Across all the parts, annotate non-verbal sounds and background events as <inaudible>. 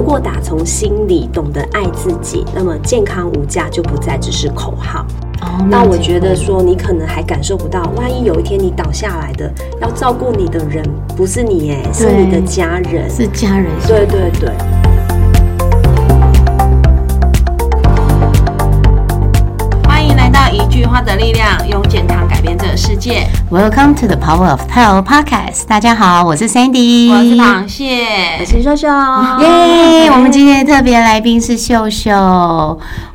如果打从心里懂得爱自己，那么健康无价就不再只是口号。哦那我觉得说，你可能还感受不到，万一有一天你倒下来的，要照顾你的人不是你哎，是你的家人。是家人，对对对。欢迎来到一句话的力量，用健康世界。Welcome to the Power of Health Podcast。大家好，我是 Sandy，我是螃蟹，我是秀秀，<laughs> 耶我们今天的特别来宾是秀秀。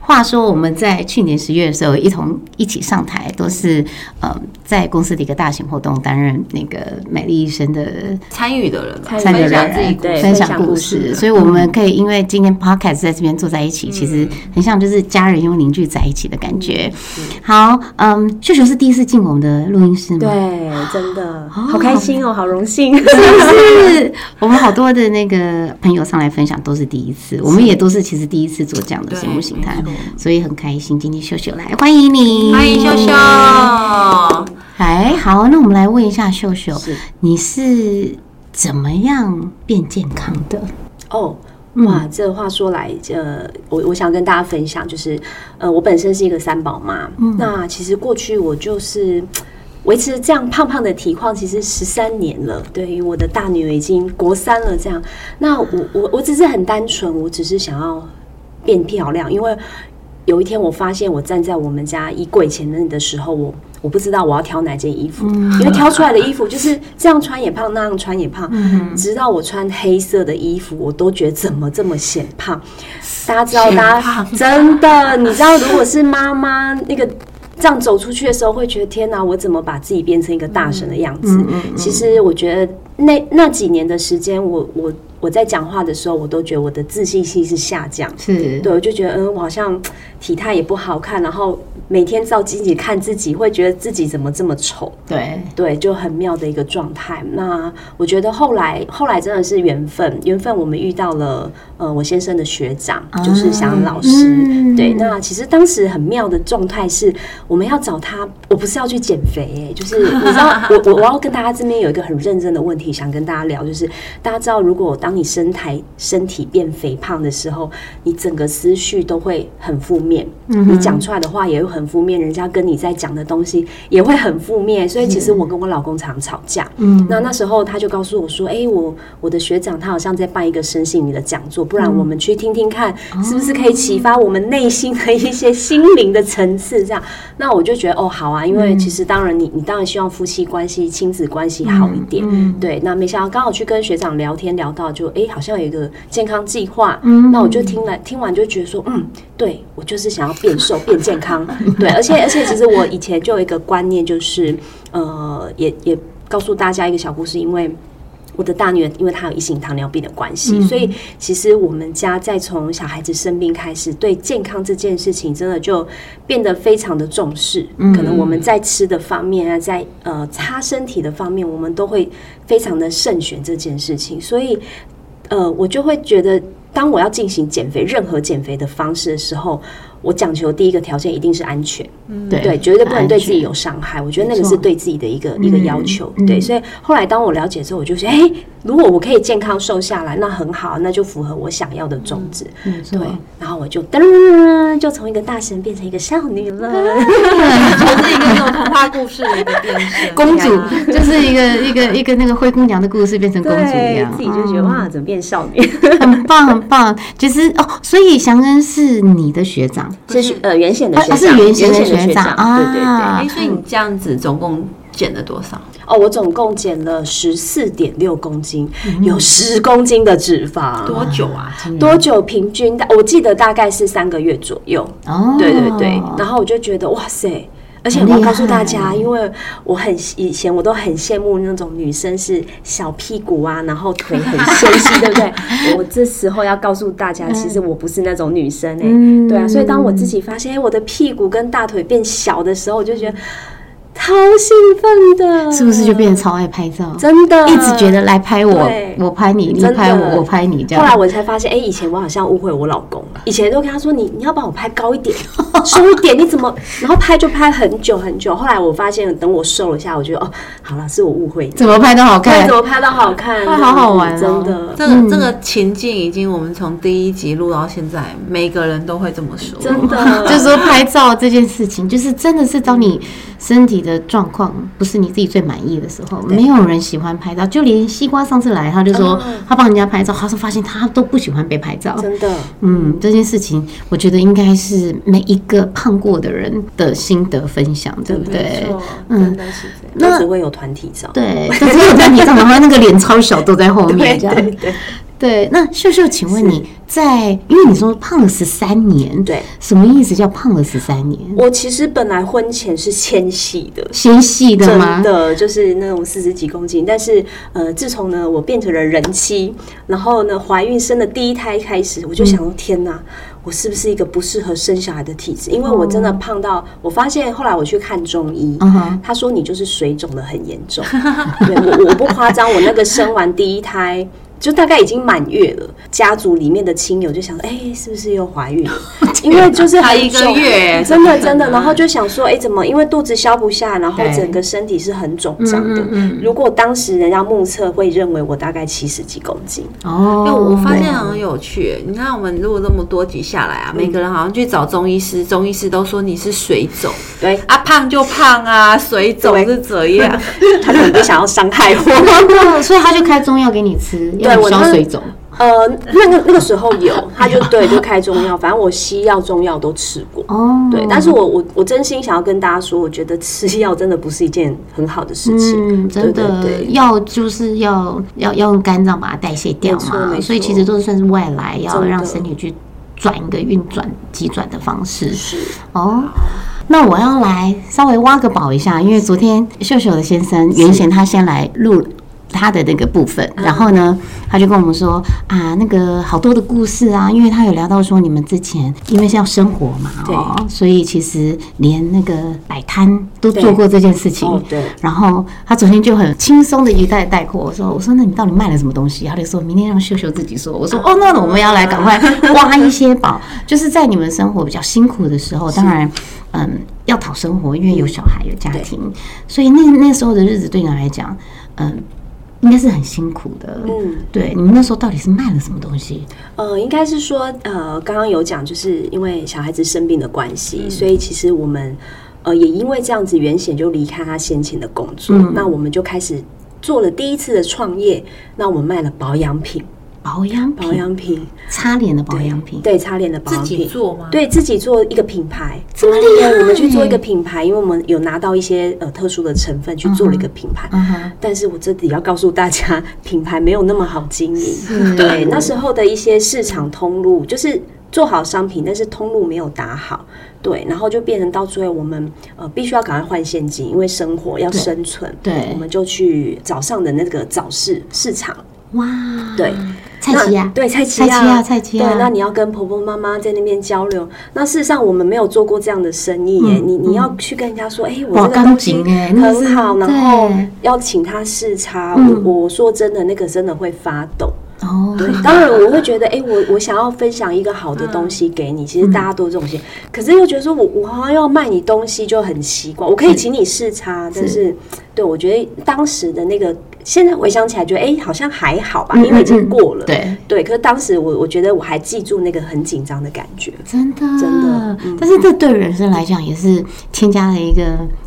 话说我们在去年十月的时候，一同一起上台，都是呃在公司的一个大型活动担任那个美丽医生的参与的人吧，参与的分享人分享故事事，所以我们可以因为今天 podcast 在这边坐在一起，其实很像就是家人又凝聚在一起的感觉。好，嗯，秀秀是第一次进我们的录音室吗？对，真的好开心哦，好荣幸。<laughs> 是不是？我们好多的那个朋友上来分享都是第一次，我们也都是其实第一次做这样的对节目形态，所以很开心。今天秀秀来，欢迎你，欢迎秀秀。哎，好，那我们来问一下秀秀是，你是怎么样变健康的？哦，嗯哇，这话说来，呃，我我想跟大家分享，就是，呃，我本身是一个三宝妈，嗯那其实过去我就是。维持这样胖胖的体况，其实十三年了。对于我的大女儿已经国三了，这样，那我我我只是很单纯，我只是想要变漂亮，因为有一天我发现我站在我们家衣柜前面的时候，我我不知道我要挑哪件衣服，因为挑出来的衣服就是这样穿也胖，那样穿也胖。直到我穿黑色的衣服，我都觉得怎么这么显胖。大家知道，大家真的，你知道，如果是妈妈那个。这样走出去的时候，会觉得天哪，我怎么把自己变成一个大神的样子？其实我觉得那那几年的时间，我我我在讲话的时候，我都觉得我的自信心是下降。是对，我就觉得，嗯，我好像体态也不好看，然后每天照镜子看自己，会觉得自己怎么这么丑，对，对，就很妙的一个状态。那我觉得后来，后来真的是缘分，缘分我们遇到了，呃，我先生的学长，就是祥老师。嗯对，那其实当时很妙的状态是，我们要找他，我不是要去减肥、哎，就是你知道，<laughs> 我我我要跟大家这边有一个很认真的问题想跟大家聊，就是大家知道，如果当你身材身体变肥胖的时候，你整个思绪都会很负面，你讲出来的话也会很负面，人家跟你在讲的东西也会很负面，所以其实我跟我老公常吵架。嗯，那那时候他就告诉我说：“哎、我我的学长他好像在办一个身心灵的讲座，不然我们去听听看，是不是可以启发我们内心的一些心灵的层次？”这样，那我就觉得哦，好啊，因为其实当然你你当然希望夫妻关系、亲子关系好一点，嗯对。那没想到刚好去跟学长聊天聊到就，哎好像有一个健康计划，嗯那我就听了听完就觉得说，嗯，对我就是想要变瘦变健康，<laughs> 对，而且而且其实我以前就有一个观念，就是呃，也也告诉大家一个小故事，因为。我的大女儿，因为她有一型糖尿病的关系，所以其实我们家在从小孩子生病开始，对健康这件事情真的就变得非常的重视。可能我们在吃的方面啊，在呃擦身体的方面，我们都会非常的慎选这件事情。所以，呃，我就会觉得，当我要进行减肥，任何减肥的方式的时候，我讲求第一个条件一定是安全。对对，绝对不能对自己有伤害。我觉得那个是对自己的一个一个要求。嗯对，所以后来当我了解之后，我就说，哎、如果我可以健康瘦下来，那很好，那就符合我想要的种子。没错对，然后我就噔，就从一个大神变成一个少女了。<laughs> 就是一个那种童话故事的一个变身。公主就是一个一个一个那个灰姑娘的故事变成公主一样，，自己就觉得嗯哇，怎么变少女？很棒很棒。其实哦，所以祥恩是你的学长，这是呃原先的学啊长，是原先的的学长啊对对对。哎，所以你这样子总共减了多少？哦，我总共减了十四点六公斤，有十公斤的脂肪。多久啊？多久平均？大我记得大概是三个月左右。哦，对对对，然后我就觉得哇塞。而且我要告诉大家，因为我很以前我都很羡慕那种女生是小屁股啊，然后腿很纤细，<laughs> 对不对？我这时候要告诉大家，其实我不是那种女生哎、嗯对啊，所以当我自己发现，哎，我的屁股跟大腿变小的时候，我就觉得。超兴奋的，是不是就变得超爱拍照？真的一直觉得来拍我，我拍你，你拍我，我拍你这后来。我才发现，哎、以前我好像误会我老公，以前都跟他说你你要把我拍高一点，<laughs> 瘦一点，你怎么？然后拍就拍很久很久。后来我发现，等我瘦了下，我觉得哦，好了，是我误会你。怎么拍都好，看怎。么拍都好看，<laughs> 哇好好玩哦真的，这个、这个情境已经我们从第一集录到现在，每个人都会这么说。真的，<laughs> 就是说拍照这件事情，就是真的是当你身体的状况不是你自己最满意的时候，没有人喜欢拍照。就连西瓜上次来，他就说嗯他帮人家拍照，他说发现他都不喜欢被拍照。真的，嗯，这件事情我觉得应该是每一个胖过的人的心得分享，对不对嗯那只会有团体照。对，但是有团体照的话，那个脸超小，都在后 <laughs> 对面这样。对对对，那秀秀，请问你在，因为你说胖了十三年，对，什么意思叫胖了十三年？我其实本来婚前是纤细的，纤细的吗真？的就是那种四十几公斤，但是呃，自从呢我变成了人妻，然后呢怀孕生的第一胎开始，我就想说天哪，我是不是一个不适合生小孩的体质？因为我真的胖到，我发现后来我去看中医，他说你就是水肿的很严重。<laughs> 对我我不夸张，我那个生完第一胎。就大概已经满月了，家族里面的亲友就想说，哎、是不是又怀孕了？<laughs> 因为就是才一个月真的真的，然后就想说，哎、怎么？因为肚子消不下，然后整个身体是很肿胀的。嗯嗯如果当时人家目测会认为我大概七十几公斤，哦因为我发现很有趣，你看我们录了这么多集下来啊，嗯每个人好像去找中医师，中医师都说你是水肿对，啊，胖就胖啊，水肿是这样。<laughs> 他可能不想要伤害我。<laughs> 哦所以他就开中药给你吃，要你我水肿。呃，那个那个时候有，他就对，就开中药，反正我西药、中药都吃过。哦，对，但是我我我真心想要跟大家说，我觉得吃药真的不是一件很好的事情。嗯，真的对对对药就是要要要用肝脏把它代谢掉嘛，所以其实都算是外来，要让身体去转一个运转急转的方式。是，哦，那我要来稍微挖个宝一下，因为昨天秀秀的先生原先他先来录。他的那个部分，嗯然后呢，他就跟我们说啊，那个好多的故事啊，因为他有聊到说你们之前因为是要生活嘛，哦，所以其实连那个摆摊都做过这件事情。哦对，然后他昨天就很轻松的一带带过，我说我说那你到底卖了什么东西？他就说明天让秀秀自己说。我说哦，那我们要来赶快挖一些宝，<laughs> 就是在你们生活比较辛苦的时候，当然嗯要讨生活，因为有小孩有家庭，所以那那时候的日子对你来讲，嗯。应该是很辛苦的，嗯，对，你们那时候到底是卖了什么东西？呃，应该是说，呃，刚刚有讲，就是因为小孩子生病的关系，所以其实我们，呃，也因为这样子，原显就离开他先前的工作，嗯。那我们就开始做了第一次的创业，那我们卖了保养品，保养保品，养品，擦脸的保养品，对，擦脸的保自己养品。做吗？对自己做一个品牌，这么厉害对，我们去做一个品牌，因为我们有拿到一些呃特殊的成分去做了一个品牌。嗯哼，但是我这里要告诉大家，品牌没有那么好经营。是对，那时候的一些市场通路，就是做好商品，但是通路没有打好。对，然后就变成到最后，我们呃必须要赶快换现金，因为生活要生存。对我们就去早上的那个早市市场。哇，对，蔡奇亚那，对蔡奇蔡奇亚亚，蔡奇亚对，那你要跟婆婆妈妈在那边交流。那事实上我们没有做过这样的生意耶，嗯你你要去跟人家说，哎、我这个东西很好，然后要请他试擦。嗯。我我说真的，那个真的会发抖。哦，对，<laughs> 当然我会觉得，哎、我我想要分享一个好的东西给你，其实大家都有这种心，可是又觉得说我我好像要卖你东西就很奇怪，我可以请你试擦，但是对我觉得当时的那个，现在回想起来觉得，哎、好像还好吧，嗯因为已经嗯过了，对，对，可是当时我我觉得我还记住那个很紧张的感觉，真的。真的嗯。但是这对人生来讲也是添加了一个，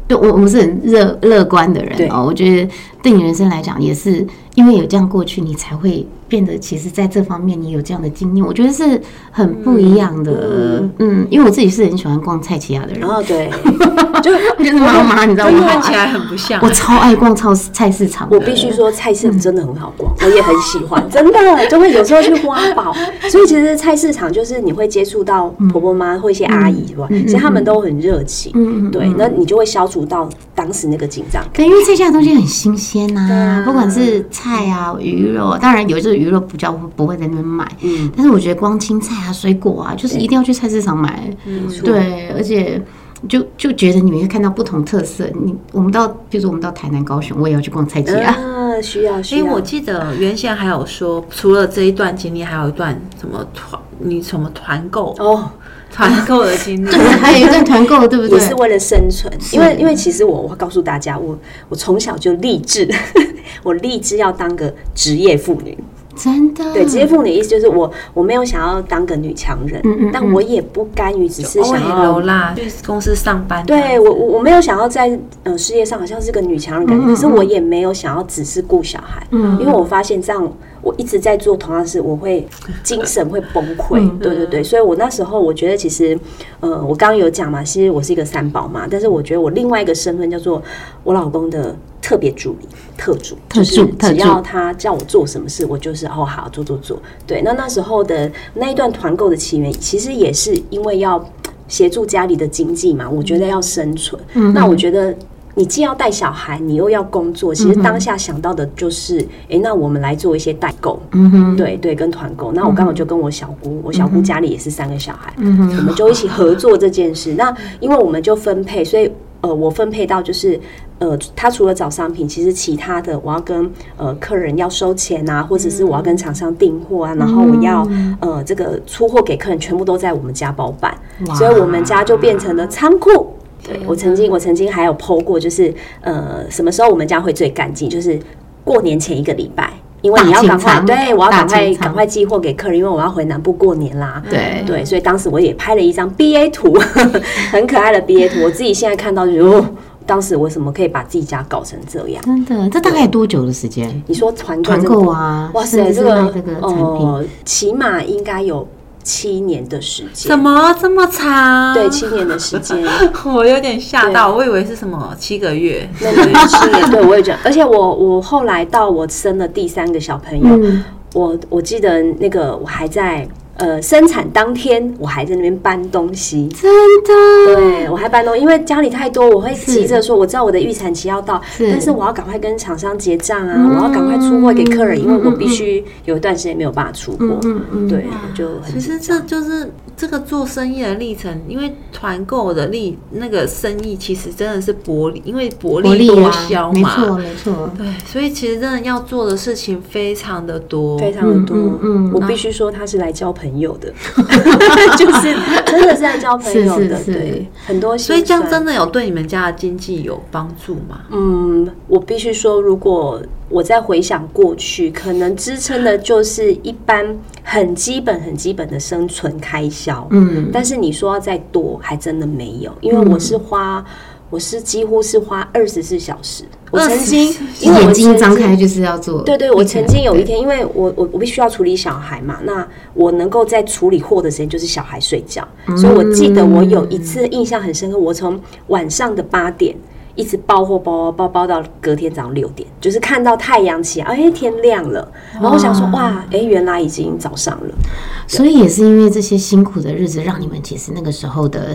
对我我们是很乐乐观的人对。哦。我觉得对你人生来讲，也是因为有这样过去，你才会变得其实在这方面你有这样的经验，我觉得是很不一样的。嗯，因为我自己是很喜欢逛菜奇亚的人然，后对，<laughs> 就就是妈妈，你知道吗？看起来很不像我。超爱逛超市菜市场，我必须说菜市场真的很好逛，我也很喜欢，真的就会有时候去挖宝。所以其实菜市场就是你会接触到婆婆妈或一些阿姨，是吧？其实他们都很热情，对，那你就会消除到当时那个紧张感。对，因为这家的东西很新鲜呐、不管是菜啊、鱼肉啊，当然有时候鱼肉比较不会在那边买，嗯，但是我觉得光青菜啊、水果啊，就是一定要去菜市场买。嗯，对，而且就就觉得你们会看到不同特色。你我们到，比如说我们到台南、高雄，我也要去逛菜街啊。啊，需要需因为要。我记得原先还有说，除了这一段经历，还有一段什么团，你什么团购、哦，团购的经历。<laughs> 对，还有一段团购，对不对？也是为了生存，因为因为其实我我告诉大家，我我从小就立志，<laughs> 我立志要当个职业妇女。真的对，直接父母的意思就是我我没有想要当个女强人，嗯嗯但我也不甘于只是想要。啦，去公司上班。对我，我我没有想要在呃事业上好像是个女强人感觉，可是我也没有想要只是顾小孩，因为我发现这样我一直在做同样的事，我会 <laughs> 精神会崩溃。对对对，所以我那时候我觉得其实呃，我刚刚有讲嘛，其实我是一个三宝嘛，但是我觉得我另外一个身份叫做我老公的特别助理、特助，特就是只要他叫我做什么事，我就是哦好做做做。对，那那时候的那一段团购的起源，其实也是因为要协助家里的经济嘛，我觉得要生存。那我觉得。你既要带小孩，你又要工作，其实当下想到的就是，哎、那我们来做一些代购，嗯哼，对对，跟团购。那我刚好就跟我小姑，我小姑家里也是三个小孩，嗯哼我们就一起合作这件事。那因为我们就分配，所以呃，我分配到就是。呃，他除了找商品，其实其他的我要跟呃客人要收钱啊，或者是我要跟厂商订货啊，然后我要呃这个出货给客人，全部都在我们家包办，所以我们家就变成了仓库。对我曾经我曾经还有 PO 过，就是呃什么时候我们家会最干净，就是过年前一个礼拜。因为你要赶快，对我要赶快赶快寄货给客人，因为我要回南部过年啦。对对，所以当时我也拍了一张 BA 图，<laughs> 很可爱的 BA 图。我自己现在看到就哦，当时为什么可以把自己家搞成这样？真的，这大概多久的时间？你说团购团这个购啊，哇塞，这个这个产品，呃，起码应该有七年的时间怎。么这么长？对，七年的时间，<laughs> 我有点吓到，我以为是什么七个月。那个七年，对我也觉得，而且我我后来到我生了第三个小朋友，嗯，我我记得那个我还在呃生产当天，我还在那边搬东西。真的，对，我还搬东西，因为家里太多，我会急着说，我知道我的预产期要到，是但是我要赶快跟厂商结账啊，我要赶快出货给客人，因为我必须有一段时间没有办法出货。对，就很其实这就是这个做生意的历程，因为团购的利那个生意其实真的是薄利，因为薄利多销嘛啊没。错没错，对，所以其实真的要做的事情非常的多。非常的多。嗯嗯我必须说他是来交朋友的，<laughs> 就是真的是在交朋友的，是是是对，很多。所以这样真。的有对你们家的经济有帮助吗？嗯，我必须说，如果我再回想过去，可能支撑的就是一般很基本、很基本的生存开销。嗯，但是你说要再多，还真的没有，因为我是花，我是几乎是花二十四小时。我曾经，因为我眼睛曾经张开就是要做，对对，我曾经有一天，因为我我我必须要处理小孩嘛，那我能够在处理货的时间就是小孩睡觉，所以我记得我有一次印象很深刻，我从晚上的八点。一直包货包包包包到隔天早上六点，就是看到太阳起来，哎，天亮了，然后我想说，哇，哎，原来已经早上了，所以也是因为这些辛苦的日子，让你们其实那个时候的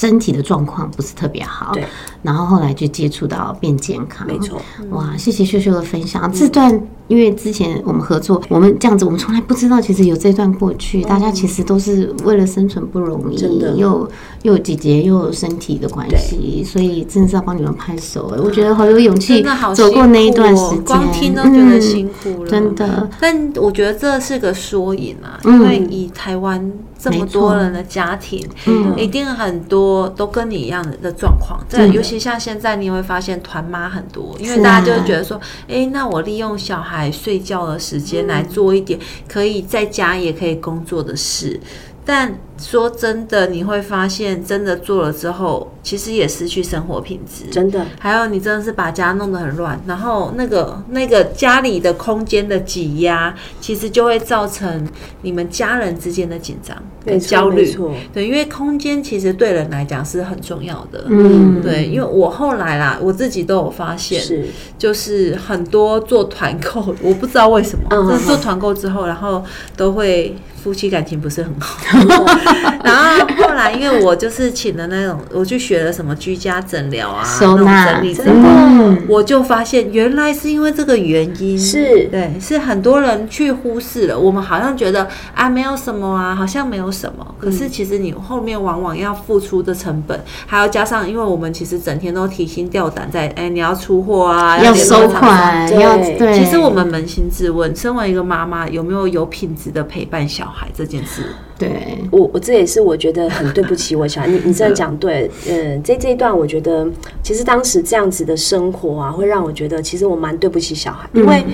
身体的状况不是特别好。对，然后后来就接触到变健康。没错。哇，谢谢秀秀的分享。这段因为之前我们合作，我们这样子，我们从来不知道其实有这段过去，大家其实都是为了生存不容易，真的又又有姐姐又有身体的关系，所以真的是要帮你们拍手。哎，我觉得好有勇气走过那一段时间，光听都觉得嗯辛苦了。真的。但我觉得这是个缩影啊，嗯因为以台湾这么多人的家庭，嗯一定很多都跟你一样的的状况。这真的尤其像现在，你会发现团妈很多，因为大家就会觉得说，哎、那我利用小孩睡觉的时间来做一点可以在家也可以工作的事。但说真的，你会发现，真的做了之后，其实也失去生活品质。真的，还有，你真的是把家弄得很乱，然后那个那个家里的空间的挤压，其实就会造成你们家人之间的紧张跟焦虑。错对，因为空间其实对人来讲是很重要的。嗯，对，因为我后来啦，我自己都有发现，是就是很多做团购，我不知道为什么，嗯但是做团购之后，然后都会夫妻感情不是很好。<laughs> <laughs> <laughs> <laughs> 然后后来，因为我就是请了那种，我去学了什么居家诊疗啊，收纳那种整理之真后，我就发现原来是因为这个原因，是对，是很多人去忽视了。我们好像觉得啊，没有什么啊，好像没有什么。可是其实你后面往往要付出的成本，还要加上，因为我们其实整天都提心吊胆在，哎，你要出货啊，要收款，对。其实我们扪心自问，身为一个妈妈，有没有有品质的陪伴小孩这件事？对。我我这也是我觉得很对不起我小孩，你你真的讲对，嗯，这这一段我觉得其实当时这样子的生活啊，会让我觉得其实我蛮对不起小孩，因为。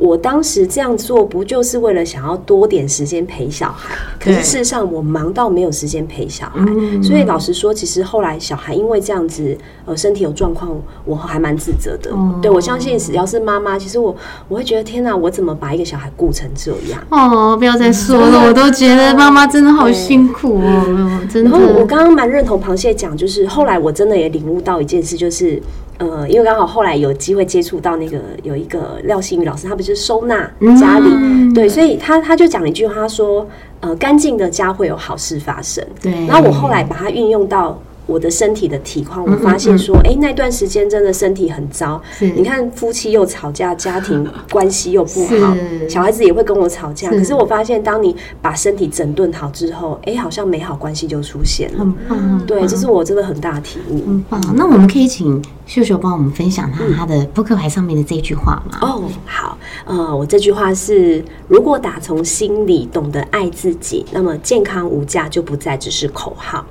我当时这样做，不就是为了想要多点时间陪小孩？可是事实上，我忙到没有时间陪小孩。嗯所以老实说，其实后来小孩因为这样子，呃，身体有状况，我还蛮自责的。哦对我相信，只要是妈妈，其实我我会觉得，天哪，我怎么把一个小孩顾成这样？哦，不要再说了，我都觉得妈妈真的好辛苦哦，真的然。后我刚刚蛮认同螃蟹讲，就是后来我真的也领悟到一件事，就是呃，因为刚好后来有机会接触到那个有一个廖新宇老师，他不是收纳家里，嗯对，所以他他就讲了一句话，他说呃，干净的家会有好事发生。对，然后我后来把它运用到。我的身体的体况，我发现说，哎、那段时间真的身体很糟。你看，夫妻又吵架，家庭关系又不好，小孩子也会跟我吵架。是可是我发现，当你把身体整顿好之后，哎、好像美好关系就出现了。很棒，对，这是我真的很大的体悟。很棒。那我们可以请秀秀帮我们分享他他的扑克牌上面的这一句话吗？哦，好，呃，我这句话是：如果打从心里懂得爱自己，那么健康无价就不再只是口号。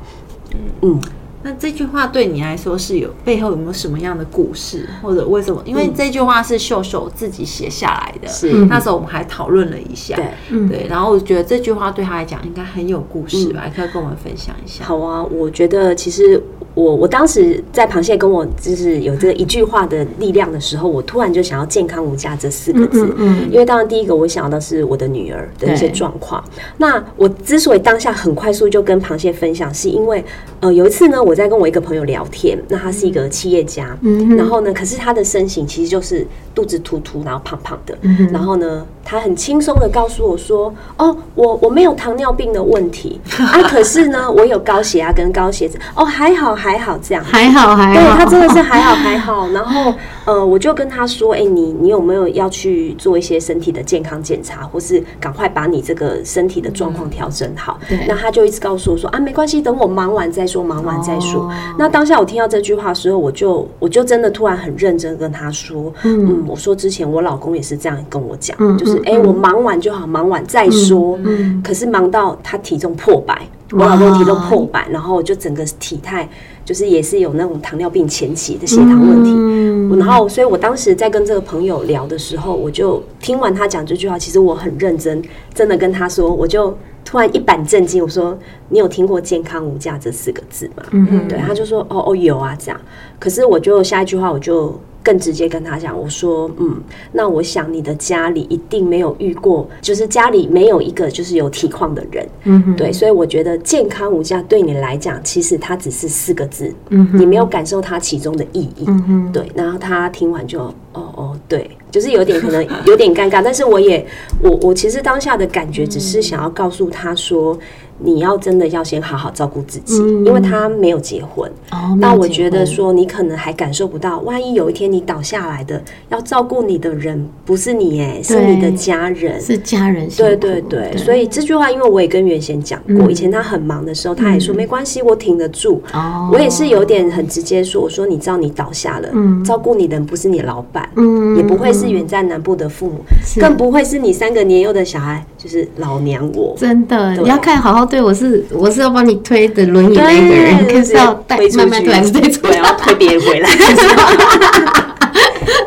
嗯，那这句话对你来说是有背后有没有什么样的故事，或者为什么？因为这句话是秀秀自己写下来的，是那时候我们还讨论了一下，对，嗯对，然后我觉得这句话对他来讲应该很有故事吧，可以跟我们分享一下。好啊，我觉得其实我我当时在螃蟹跟我就是有这个一句话的力量的时候，我突然就想要“健康无价”这四个字，嗯因为当然第一个我想到的是我的女儿的一些状况。那我之所以当下很快速就跟螃蟹分享，是因为呃有一次呢，我在跟我一个朋友聊天，那他是一个企业家，嗯然后呢，可是他的身形其实就是肚子突突，然后胖胖的，嗯然后呢，他很轻松的告诉我说：“哦，我我没有糖尿病的问题。啊，<laughs> 可是呢，我有高血压跟高血脂，哦，还好还好这样。”还好还好，对他真的是还好还好，然后呃，我就跟他说，哎、你你有没有要去做一些身体的健康检查，或是赶快把你这个身体的状况调整好？对。那他就一直告诉我说啊，没关系，等我忙完再说，忙完再说。哦那当下我听到这句话的时候，我就我就真的突然很认真跟他说，嗯，我说之前我老公也是这样跟我讲，嗯就是哎、我忙完就好，忙完再说。嗯可是忙到他体重破百，我老公体重破百，然后就整个体态就是也是有那种糖尿病前期的血糖问题。嗯然后，所以我当时在跟这个朋友聊的时候，我就听完他讲这句话，其实我很认真，真的跟他说，我就突然一板正经，我说：“你有听过‘健康无价’这四个字吗？”嗯对，他就说：“哦哦，有啊。”这样，可是我就下一句话我就。更直接跟他讲，我说，嗯，那我想你的家里一定没有遇过，就是家里没有一个就是有体况的人，嗯哼。对，所以我觉得健康无价对你来讲，其实它只是四个字，嗯你没有感受它其中的意义，嗯哼。对，然后他听完就，哦哦，对，就是有点可能 <laughs> 有点尴尬，但是我也，我我其实当下的感觉只是想要告诉他说，你要真的要先好好照顾自己，嗯因为他没有结婚。哦，那我觉得说，你可能还感受不到，万一有一天你倒下来的，要照顾你的人不是你，哎，是你的家人。是家人对对对，所以这句话，因为我也跟原先讲过，嗯以前他很忙的时候，他也说没关系，我挺得住。哦，我也是有点很直接说，我说你知道你倒下了，嗯照顾你的人不是你老板，嗯也不会是远在南部的父母，更不会是你三个年幼的小孩，就是老娘我。真的，你要看好好对我是我是要帮你推的轮椅那个人，可是要带慢慢推还是推出对，来？要推别人回来。<laughs>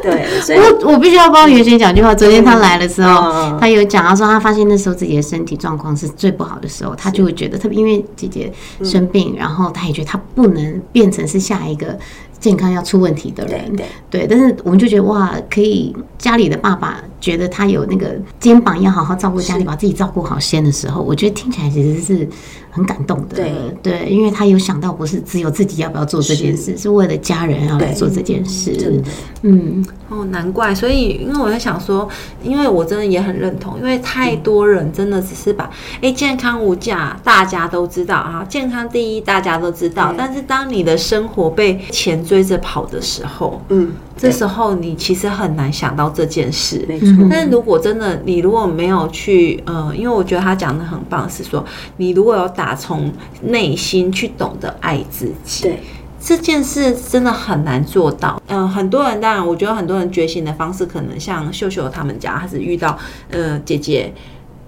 对，所以我我必须要帮袁轩讲句话。昨天他来的时候，嗯他有讲，他说他发现那时候自己的身体状况是最不好的时候，他就会觉得，特别因为姐姐生病，然后他也觉得他不能变成是下一个健康要出问题的人，对对，但是我们就觉得哇，可以家里的爸爸觉得他有那个肩膀要好好照顾家里，把自己照顾好先的时候，我觉得听起来其实是很感动的。对。对，因为他有想到不是只有自己要不要做这件事，是。为了家人要来做这件事。真的。嗯，哦，难怪，所以因为我在想说，因为我真的也很认同，因为太多人真的只是把哎、诶健康无价，大家都知道啊，健康第一，大家都知道，但是当你的生活被钱追着跑的时候，嗯，这时候你其实很难想到这件事。没错，嗯但是如果真的你如果没有去，呃，因为我觉得他讲的很棒，是说你如果有打从内心去懂得爱自己，对这件事真的很难做到。嗯、很多人当然，我觉得很多人觉醒的方式，可能像秀秀他们家，他是遇到呃姐姐。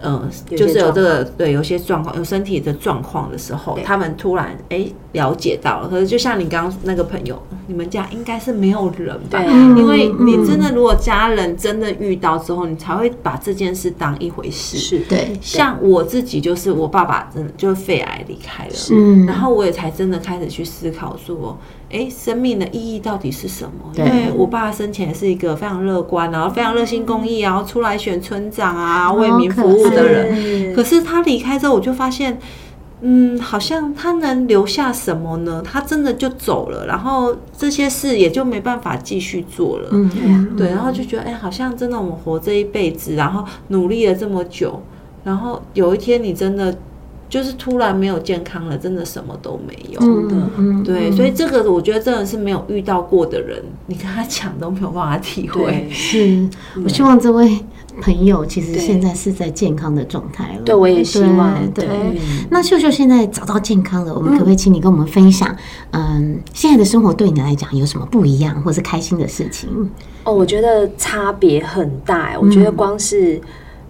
嗯，就是有这个对有些状况，有身体的状况的时候，他们突然哎、了解到了。可是就像你刚刚那个朋友，你们家应该是没有人吧？因为你真的如果家人真的遇到之后，你才会把这件事当一回事。是，对，像我自己就是我爸爸真的就是肺癌离开了，嗯然后我也才真的开始去思考说，哎，生命的意义到底是什么？因为我爸生前也是一个非常乐观，然后非常热心公益，然后出来选村长啊，为民服务的人。是可是他离开之后，我就发现。嗯，好像他能留下什么呢？他真的就走了，然后这些事也就没办法继续做了。嗯嗯，对，然后就觉得，哎、好像真的我们活这一辈子，然后努力了这么久，然后有一天你真的就是突然没有健康了，真的什么都没有。嗯嗯，对，所以这个我觉得真的是没有遇到过的人，你跟他讲都没有办法体会对。是，我希望这位朋友其实现在是在健康的状态了。对我也希望对。那秀秀现在找到健康了，我们可不可以请你跟我们分享？嗯，现在的生活对你来讲有什么不一样，或是开心的事情？哦，我觉得差别很大哎，我觉得光是。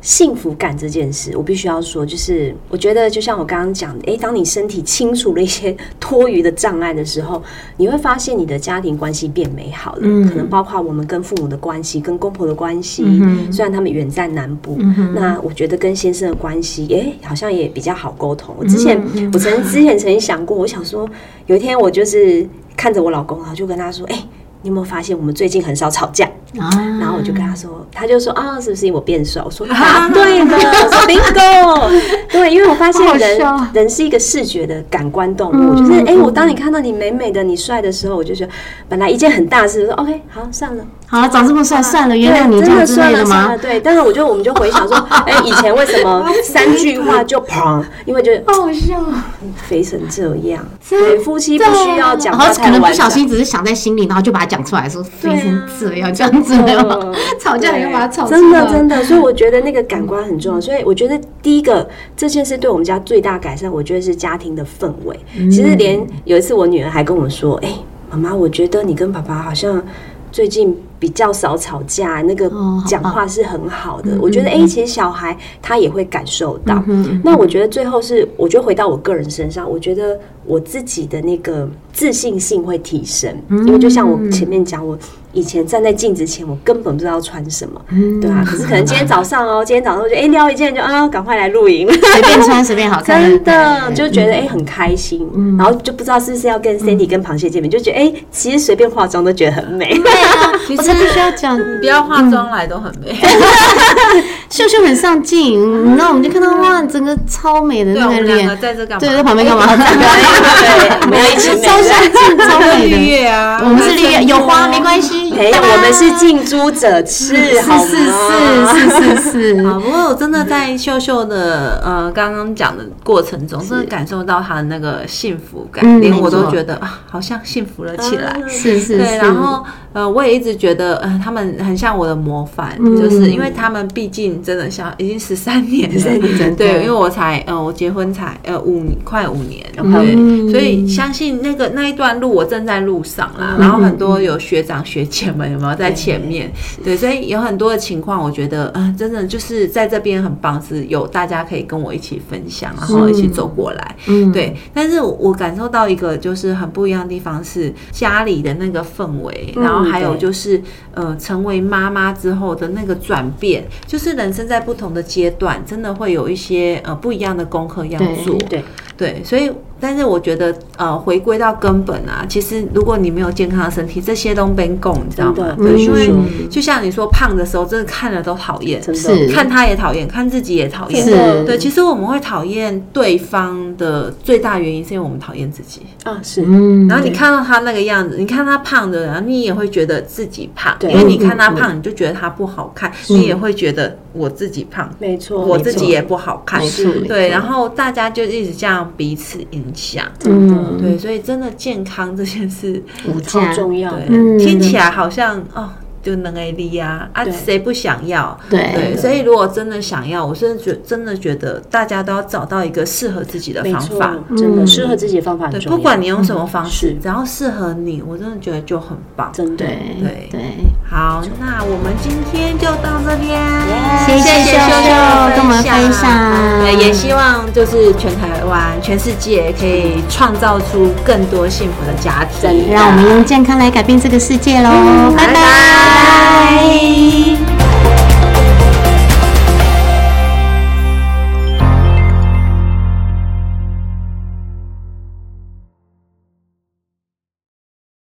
幸福感这件事，我必须要说，就是我觉得，就像我刚刚讲的，诶，当你身体清除了一些多余的障碍的时候，你会发现你的家庭关系变美好了。嗯可能包括我们跟父母的关系、跟公婆的关系，嗯虽然他们远在南部，嗯那我觉得跟先生的关系，诶，好像也比较好沟通。我之前，嗯我曾之前曾经想过，我想说，有一天我就是看着我老公，然后就跟他说，诶，你有没有发现我们最近很少吵架？啊，然后我就跟他说，他就说啊，是不是因为我变瘦？我说答 <laughs> 对了，我 <laughs> 说 bingo。对，因为我发现人人是一个视觉的感官动嗯物，就是哎、我当你看到你美美的、你帅的时候，我就觉得本来一件很大的事，说 OK，好算了。好了，长这么帅，算了，原谅你真的这样之类的吗算了吗？？对，但是我就我们就回想说，<laughs> 哎、以前为什么三句话就砰？因为就好笑，肥成这样。对，夫妻不需要讲话然后可能不。小心只是想在心里，然后就把它讲出来，说飞对啊成这样，这样子的吗嗯？<laughs> 吵架也要把它吵出来，真的真的，所以我觉得那个感官很重要。所以我觉得第一个这件事对我们家最大改善，我觉得是家庭的氛围。嗯其实连有一次我女儿还跟我说：“哎、妈妈，我觉得你跟爸爸好像最近比较少吵架，那个讲话是很好的。嗯我觉得哎、嗯其实小孩他也会感受到。那我觉得最后是，我觉得回到我个人身上，我觉得我自己的那个自信性会提升，嗯因为就像我前面讲，我以前站在镜子前，我根本不知道穿什么，嗯对啊。可是可能今天早上哦，<laughs> 今天早上我就哎、撩一件就啊，赶快来露营，随便穿随便好看，<laughs> 真的就觉得哎、很开心，嗯然后就不知道是不是要跟 Sandy 跟螃蟹见面，就觉得哎、其实随便化妆都觉得很美。对啊，<laughs> 其实我才不需要讲，不要化妆来都很美。秀秀很上镜，然后我们就看到哇，整个超美的那个脸，在这干嘛？对，在旁边干嘛？对，我们要一起美超上镜，超美绿的。叶啊，我们是绿叶，有花没关系。没有，我们是近朱者赤？是是是是是啊，<laughs> 不过我真的在秀秀的呃刚刚讲的过程中，真的感受到她的那个幸福感，嗯连我都觉得啊，好像幸福了起来。是是对，是，然后呃，我也一直觉得，呃，他们很像我的模范，嗯就是因为他们毕竟真的像已经十三年了，对，因为我才呃，我结婚才呃五快五年，嗯。对，所以相信那个那一段路我正在路上啦，然后很多有学长学姐们有没有在前面，对，所以有很多的情况，我觉得嗯、呃真的就是在这边很棒，是有大家可以跟我一起分享，然后一起走过来，嗯，对，但是我感受到一个就是很不一样的地方是家里的那个氛围，嗯然后还有就是呃成为妈妈之后的那个转变，就是人生在不同的阶段，真的会有一些呃不一样的功课要对做。对，对，所以但是我觉得呃，回归到根本啊，其实如果你没有健康的身体，这些都没供，你知道吗？对，因为嗯就像你说胖的时候，真的看了都讨厌，真的。是看他也讨厌，看自己也讨厌。是。对，其实我们会讨厌对方的最大原因，是因为我们讨厌自己。啊，是，嗯然后你看到他那个样子，你看他胖的，然后你也会觉得自己胖，对。因为你看他胖，你就觉得他不好看，你也会觉得我自己胖，没错，我自己也不好看。对，然后大家就一直这样彼此影响。嗯对，所以真的健康这件事，无超，重要。听起来好像哦，就能 A D 啊，啊，对谁不想要？对对，所以如果真的想要，我真的觉真的觉得大家都要找到一个适合自己的方法。，真的嗯适合自己的方法很对。不管你用什么方式是，只要适合你，我真的觉得就很棒。真的对对对，好，那我们今天就到这边，谢谢秀秀跟我们分享对，也希望就是全台湾、全世界可以创造出更多幸福的家庭。让我们用健康来改变这个世界喽！拜拜拜。拜